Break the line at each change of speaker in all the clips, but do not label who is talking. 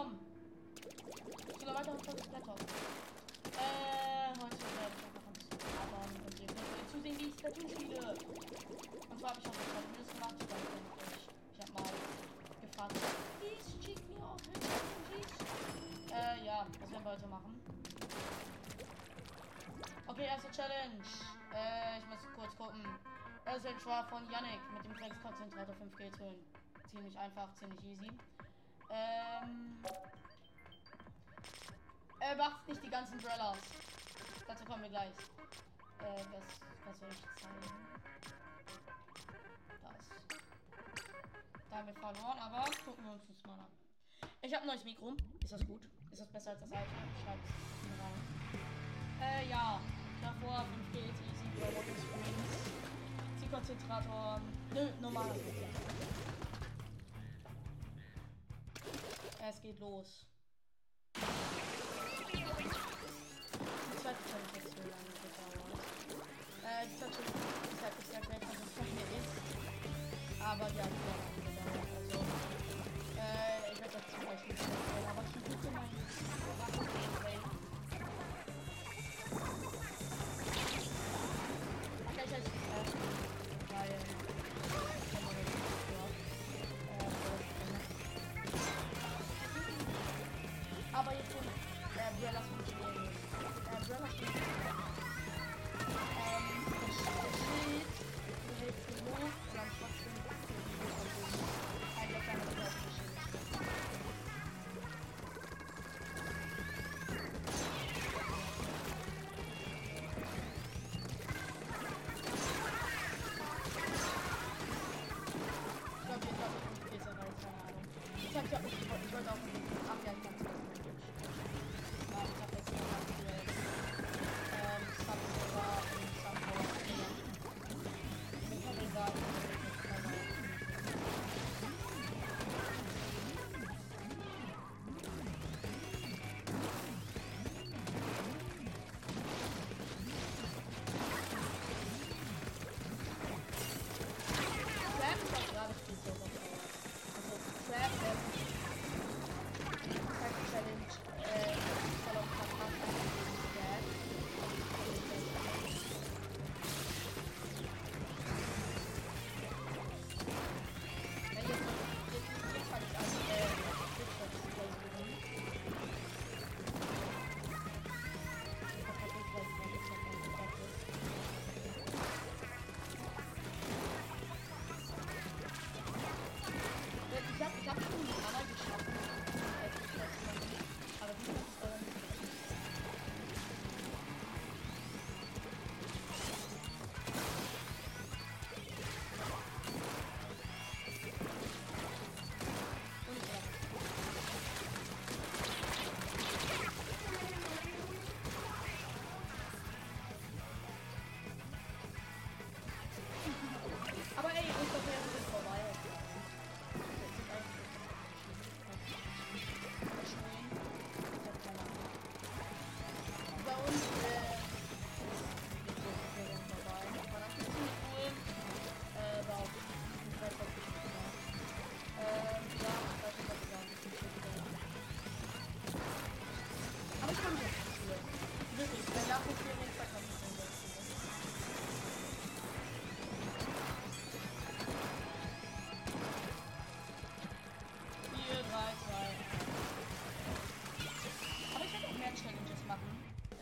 komm. Weiter auf das Blätter. Äh, heute werde ich einfach ein bisschen arbeiten und ihr könnt zusehen, wie ich Splatoon spiele. Und zwar habe ich auch das Videos gemacht, ich, ich habe mal gefragt, please check me out, please. Äh, ja, was werden wir heute machen? Okay, erste Challenge. Äh, ich muss kurz gucken. Es ist war von Yannick mit dem Flexkonzentrator 5 G tönen. Ziemlich einfach, ziemlich easy. Ähm. Er macht nicht die ganzen Brellas. Dazu kommen wir gleich. Äh, das, was soll ich zeigen? Das. Da haben wir verloren, aber gucken wir uns das mal an. Ich habe ein neues Mikro. Ist das gut? Ist das besser als das alte? Schreibt es rein. Äh, ja. Davor 5 geht easy, Robotic Springs. Zielkonzentrator. Nö, normaler Es geht los. Die zweite Challenge hat so lange gedauert. Äh, Challenge ist halt nicht erklärt, was es von mir ist. Aber die hat sehr lange gedauert. Also, äh, ich werde das zum Beispiel nicht aber ich versuche mal Gameplay.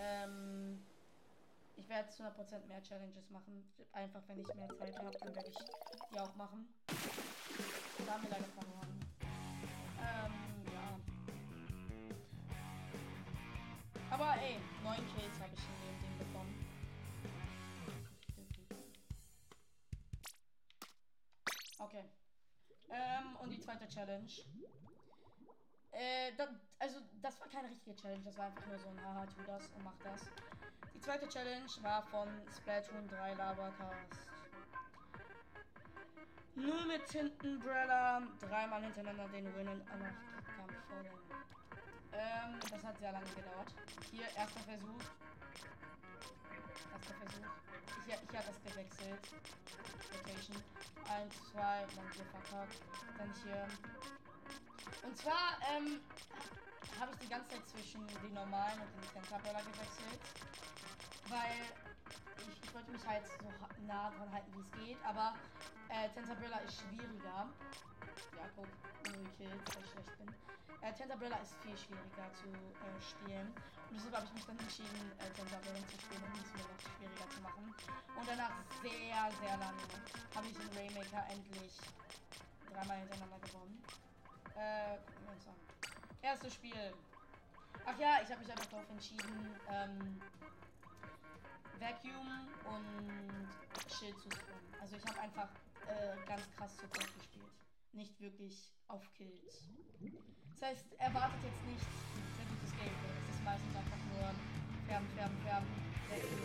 Ähm, ich werde zu 100% mehr Challenges machen. Einfach, wenn ich mehr Zeit habe, dann werde ich die auch machen. Da haben wir leider verloren. Ähm, ja. Aber ey, 9 Kills habe ich in dem Ding bekommen. Okay. Ähm, und die zweite Challenge. Äh, da, also, das war keine richtige Challenge, das war einfach nur so ein Haha, tu das und mach das. Die zweite Challenge war von Splatoon 3 Labercast. Nur mit Tintenbrella dreimal hintereinander den Win in Anarchie-Kampf fordern. Ähm, das hat sehr lange gedauert. Hier, erster Versuch. Erster Versuch. Ich, ich habe das gewechselt. Location. 1, 2, dann hier verkackt. Dann hier. Und zwar ähm, habe ich die ganze Zeit zwischen den normalen und den Tentabella gewechselt. Weil ich, ich wollte mich halt so nah dran halten, wie es geht. Aber äh, Tentabella ist schwieriger. Ja, guck, null Kills, weil ich schlecht bin. Äh, Tentabella ist viel schwieriger zu äh, spielen. Und deshalb habe ich mich dann entschieden, äh, Tentabella zu spielen, um es mir noch schwieriger zu machen. Und danach sehr, sehr lange habe ich den Raymaker endlich dreimal hintereinander gewonnen. Äh, gucken wir uns an. Erstes Spiel. Ach ja, ich habe mich einfach darauf entschieden, ähm, Vacuum und Shield zu spammen. Also ich habe einfach äh, ganz krass Support gespielt. Nicht wirklich auf Kills. Das heißt, erwartet jetzt nicht sehr gutes Gameplay. Es ist meistens einfach nur färben, färben, färben, Vacuum,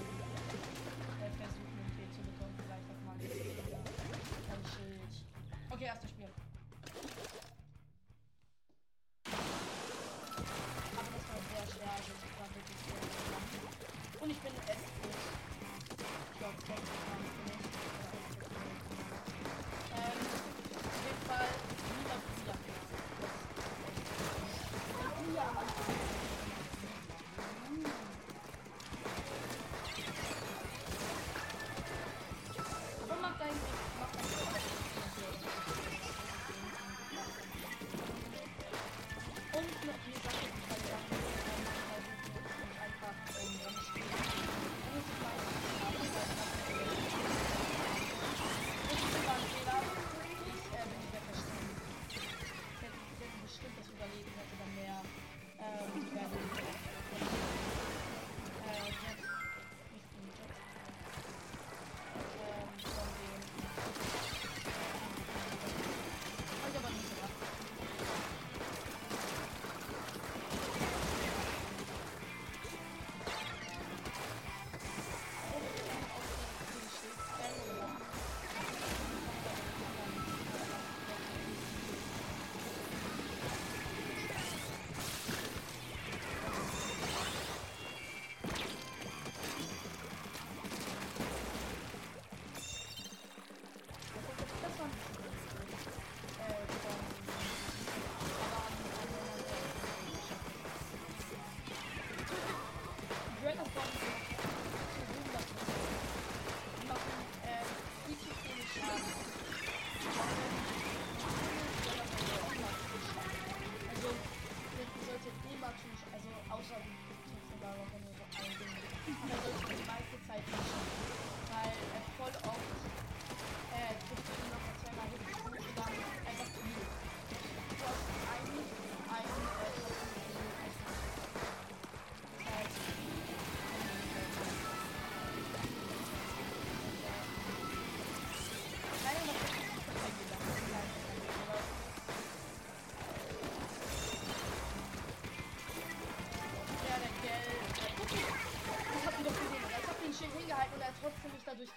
äh, versuchen den Kill zu bekommen, vielleicht auch mal ein Schild. Okay, erstes Spiel.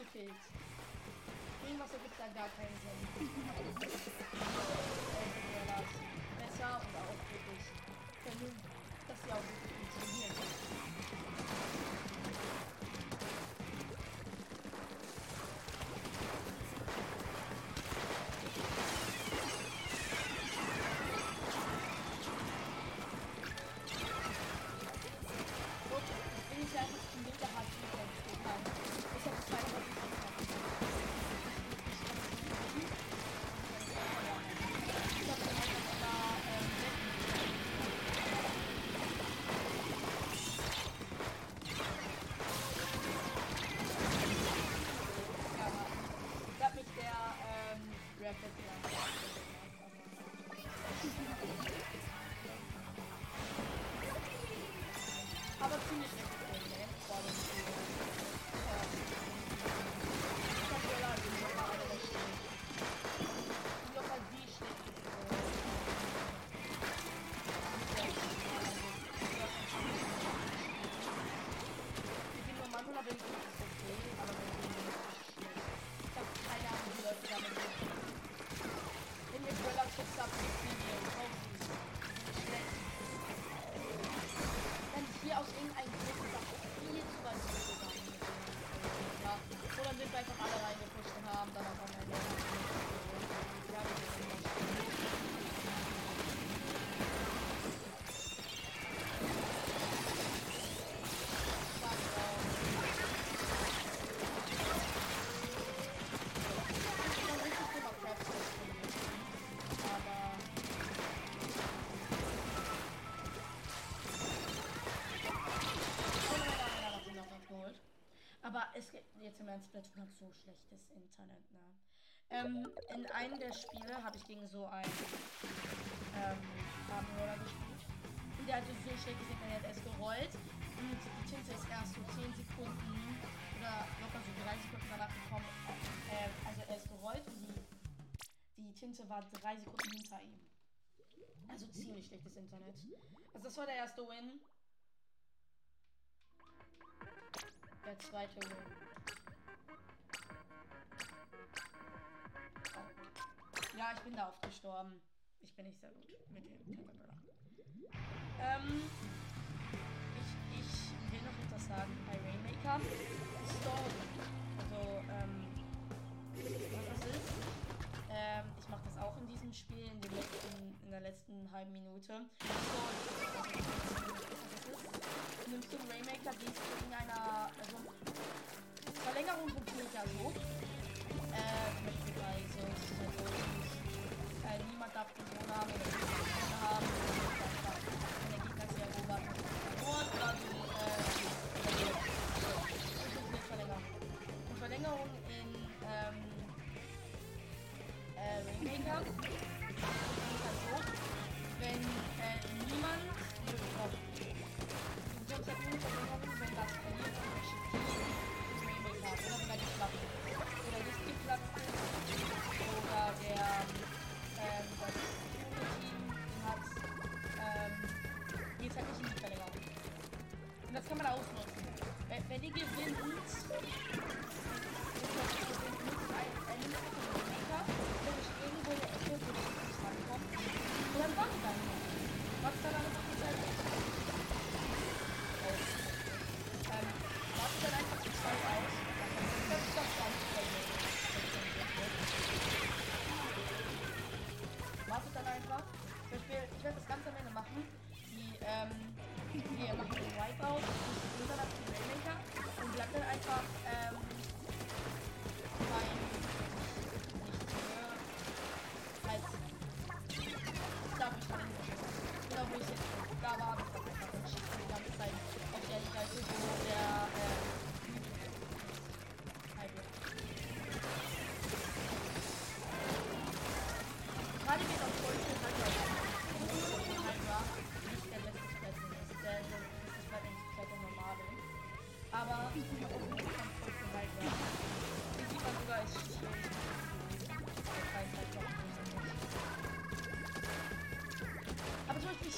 Mich dadurch gekillt. Irgendwas ergibt da gar Gracias. jetzt in meinem Splatoon hat so schlechtes Internet, ne? Ähm, in einem der Spiele habe ich gegen so einen ähm, Farbenroller gespielt. Und der hatte so schlechtes Internet, er ist gerollt. Und die Tinte ist erst so 10 Sekunden oder locker so 30 Sekunden danach gekommen. Äh, also er ist gerollt und die, die Tinte war 3 Sekunden hinter ihm. Also ziemlich schlechtes Internet. Also das war der erste Win. Der zweite Win. Ja, ich bin da oft gestorben. Ich bin nicht sehr gut mit dem Caterpillar. Ähm, ich, ich will noch etwas sagen. Bei Rainmaker Stone. Also, ähm, was das ist. Ähm, ich mache das auch in diesem Spiel, in, letzten, in der letzten halben Minute. Stone. Also, ist, nimmst du Rainmaker, gehst du in einer also, Verlängerung von Peter so. Äh, zum Beispiel bei so Cara, ele me matar por moral, velho.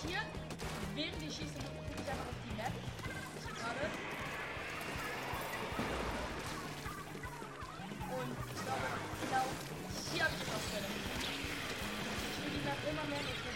hier. Während ich schieße, gucke ich einfach auf die Map. Gerade. Und ich glaube, genau hier habe ich die Baustelle. Ich will die Map immer mehr nicht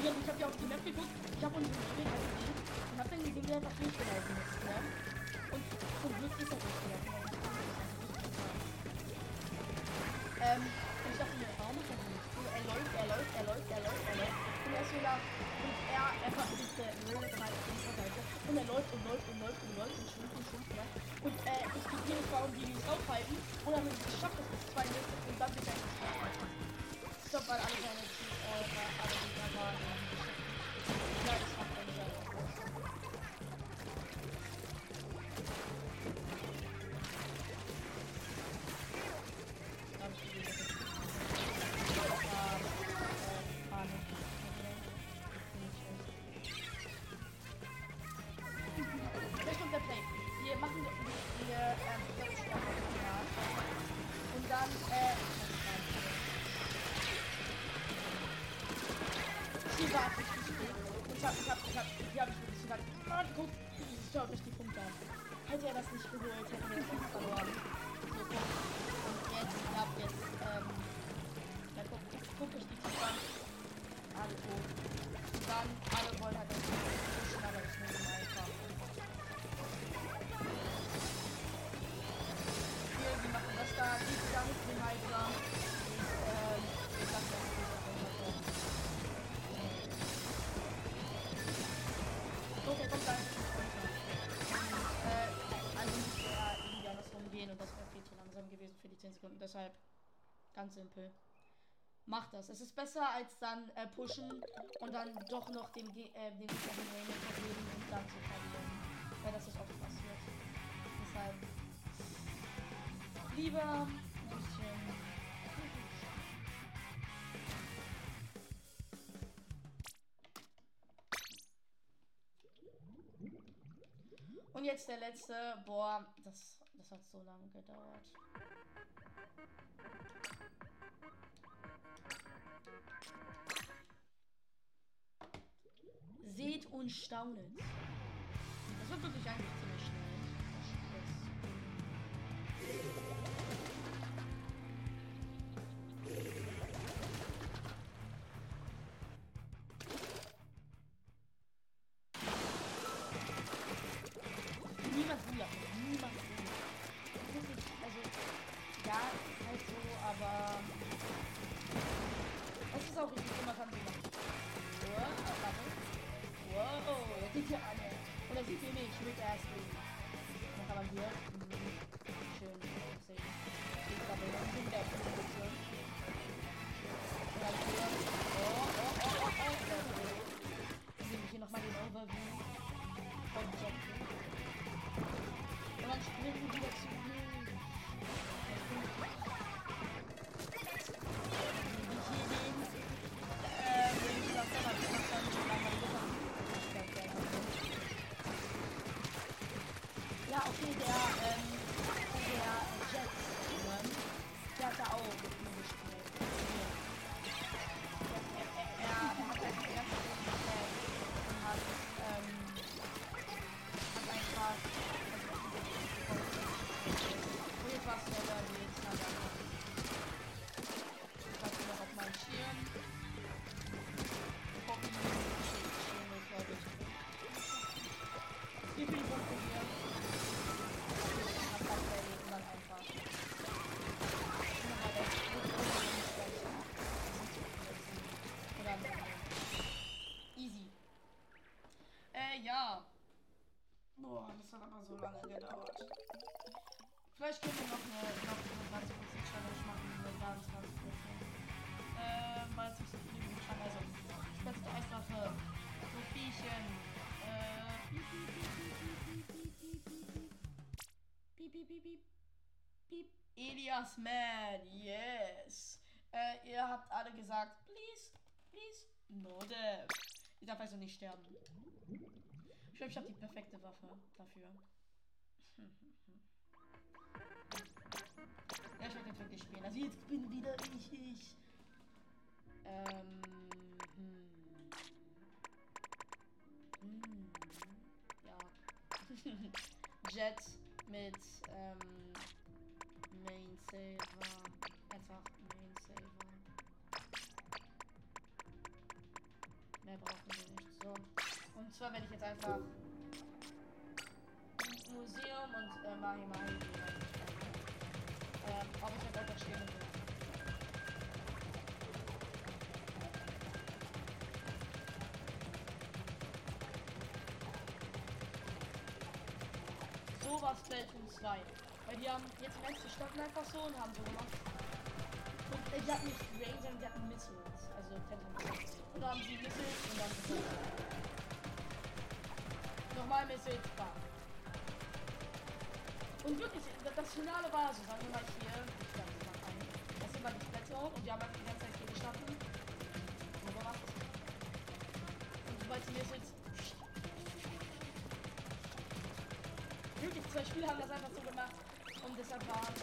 Ich hab ja auf die Map geguckt, ich hab uns gespielt und hab dann gesehen, der hat nicht gelaufen ist. Gewesen für die 10 Sekunden. Deshalb ganz simpel. Macht das. Es ist besser als dann äh, pushen und dann doch noch dem, Ge äh, dem Gegner und dann zu verlieren. Weil das ist oft passiert. Deshalb lieber ein bisschen. Und jetzt der letzte. Boah, das, das hat so lange gedauert. Seht und staunet. Das wird wirklich eigentlich ziemlich ja. Boah, das hat aber so lange gedauert. Vielleicht können wir noch eine, noch eine ganz kurze Challenge machen, eine ganz, ganz kurze. Ähm, weil es nicht so viele Minuten scheint. Also, späteste Eiswaffe, so Viechchen, äh, piep, piep, piep, piep, piep, Elias Man, yes. Äh, ihr habt alle gesagt, please, please, no death. Ich darf also nicht sterben. Ich glaube, ich habe die perfekte Waffe dafür. Ja, ich werde jetzt wirklich spielen. Also jetzt bin wieder ich, ich. Ähm. Hm. Hm. Ja. Jet mit ähm, Main Saver. Einfach Main Saver. Mehr brauchen wir nicht. Und zwar werde ich jetzt einfach Museum und äh, Mahi Mahi. Ähm, aber ich habe einfach stehen will. So war Splatoon 2. Weil die haben jetzt die standen einfach so und haben so gemacht. Und äh, die nicht Range, sondern die hatten Missiles. Also Phantom Missiles. Und da haben sie Missiles und dann Nochmal Missiles, bam. Und wirklich, das, Finale war so, sagen wir mal hier, das sind mal die Splatoon und die haben einfach die ganze Zeit hier gestanden. So gemacht. Und sobald die Missiles wirklich zwei Spiele haben das einfach so gemacht und deshalb waren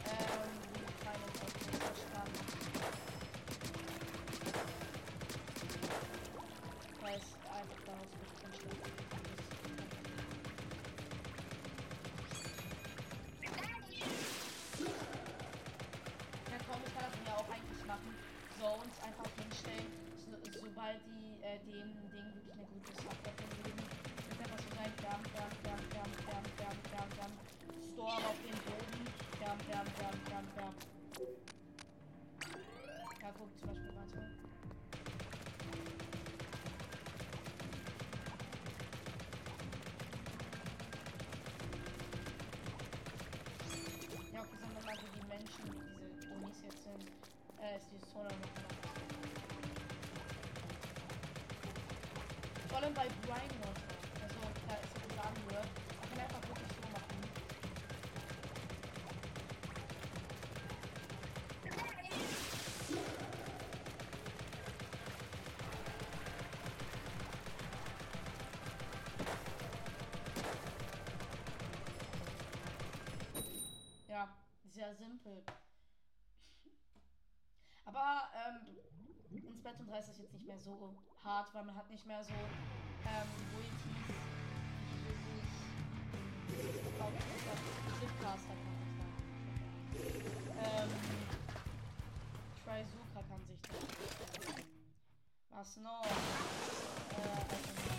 dem Ding wirklich eine gute Subwaffe geben. Wird einfach so sein, bam, bam, bam, bam, bam, bam, bam, bam. Storm auf den Boden, bam, bam, bam, bam, bam. Ja, guck zum Beispiel, warte. Ja, okay, sagen wir mal so die Menschen, die diese Unis jetzt sind, äh, ist die Zone noch Vor allem bei Brian Water, also da ist ja gesagt wird, man kann einfach wirklich so machen. Ja, sehr simpel. Aber ähm, ins Bett und ist das jetzt nicht mehr so hart, weil man hat nicht mehr so ähm, Royalties. Ich glaube, Flipcast hat man das Ähm, Trizuka kann sich das. Was noch? Äh, also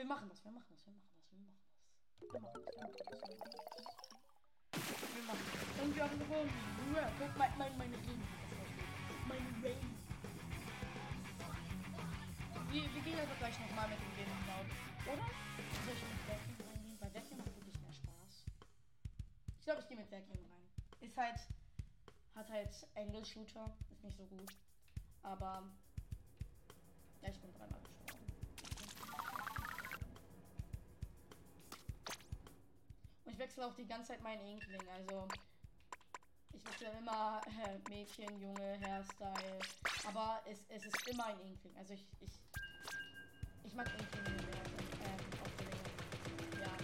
wir machen das, wir machen das, wir machen das, wir machen das. Wir machen das, wir machen das. Wir machen das. Wir machen das. Und wir haben gewonnen. Ja, guck, mein, mein, meine Ring. Meine Ring. Wir, wir gehen also gleich nochmal mit dem Game Cloud. Oder? Soll ich mit Vacuum reingehen? Bei Vacuum macht wirklich mehr Spaß. Ich glaube, ich gehe mit Vacuum rein. Ist halt. Hat halt Angle Shooter. Ist nicht so gut. Aber. Ja, ich bin dreimal gestorben. wechsle auch die ganze Zeit meinen Inkling. Also, ich wechsle immer äh, Mädchen, Junge, Hairstyle. Aber es, es ist immer ein Inkling. Also, ich, ich, ich mag Inklinge mehr. Also, äh, ja.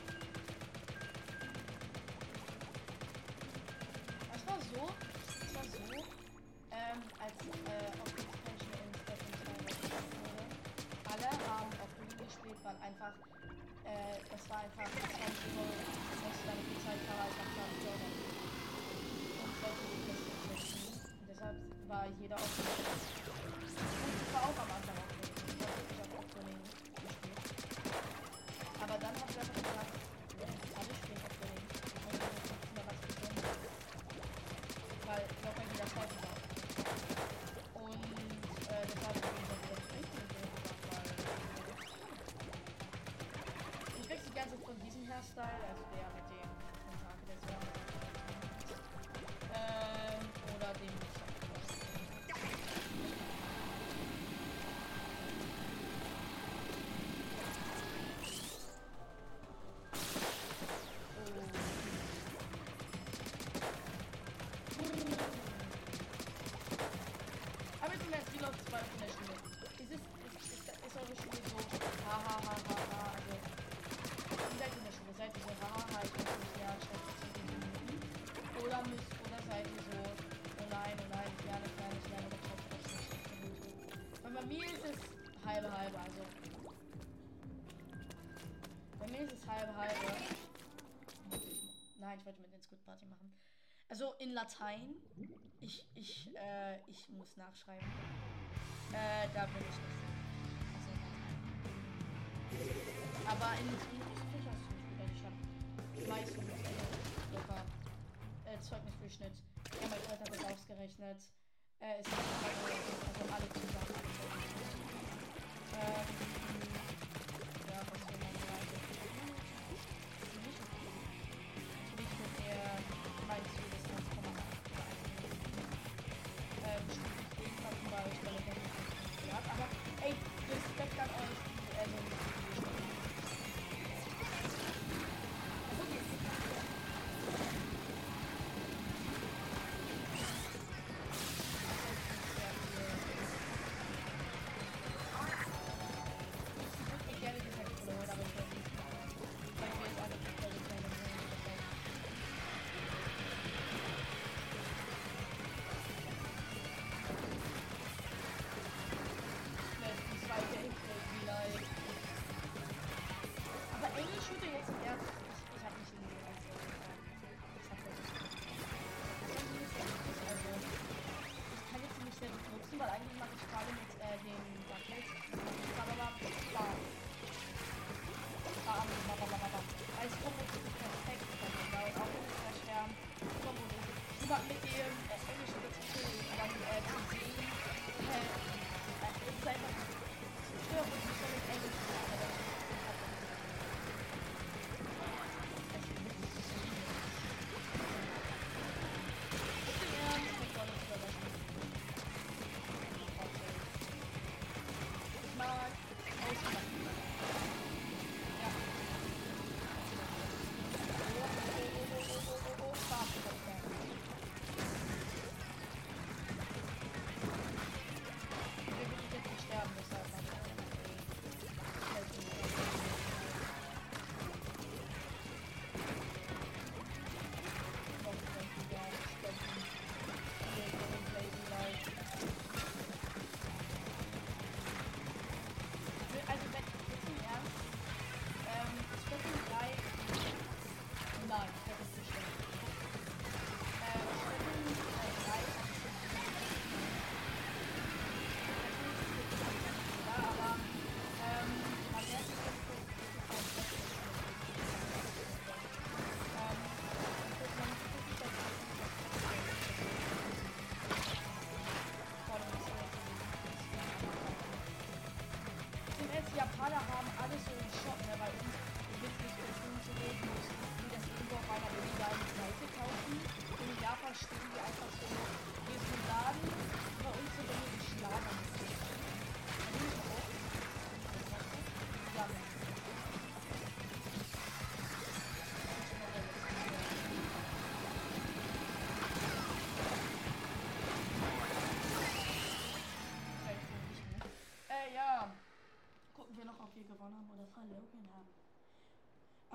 Das war so. Das war so. Ähm, als äh, auf Expansion in Stephen Alle haben auf Green gespielt, weil einfach aside how responsible most developers I realized I joined on social distancing. War jeder auf. Das war auch mir ist es halbe halbe, also. Bei mir ist es halbe halbe. Nein, ich wollte mit den Squid Party machen. Also in Latein. Ich, ich, äh, ich muss nachschreiben. Äh, da bin ich nicht. Also Aber in Englisch hast du Ich habe meistens locker äh, äh Zeugnisdurchschnitt. Ja, mein Vater hat das ausgerechnet. Äh, ist also alle zusammen. Ähm, ja, was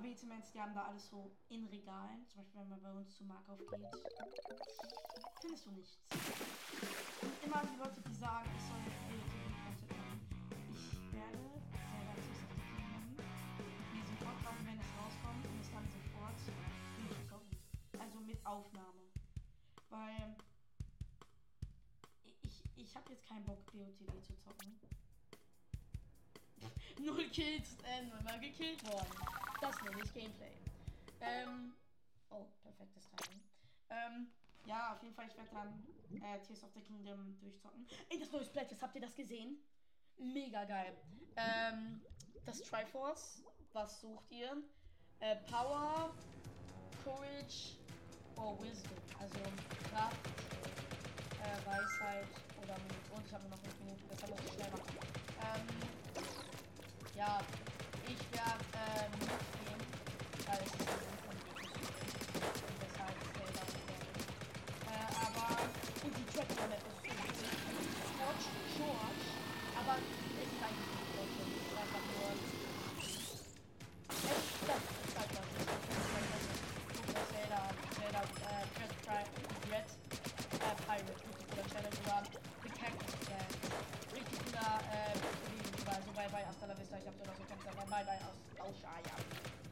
Aber im Ernst, die haben da alles so in Regalen. Zum Beispiel, wenn man bei uns zu Markauf geht, findest du nichts. Und immer die Leute, die sagen, ich soll BOTW machen. Ich werde selber Kingdom mir sofort kaufen, wenn es rauskommt und es dann sofort durchzocken. Also mit Aufnahme. Weil ich, ich habe jetzt keinen Bock, BOTW zu zocken. Null Kills, äh, nullmal gekillt worden. Das Gameplay. Ähm, oh, perfektes Timing. Ähm, ja, auf jeden Fall, ich werde dann äh, Tears of the Kingdom durchzocken. Ey, das neue Splatfest, habt ihr das gesehen? Mega geil. Ähm, das Triforce, was sucht ihr? Äh, Power, Courage oder Wisdom. Also Kraft, äh, Weisheit oder Mut. Und ich habe noch 5 Minuten, deshalb muss ich schnell machen. Ähm, ja, ich werde äh, mitgehen, bye bye, hasta la vista, ich hab so was gekämpft, aber bye bye, aus, aus, ja.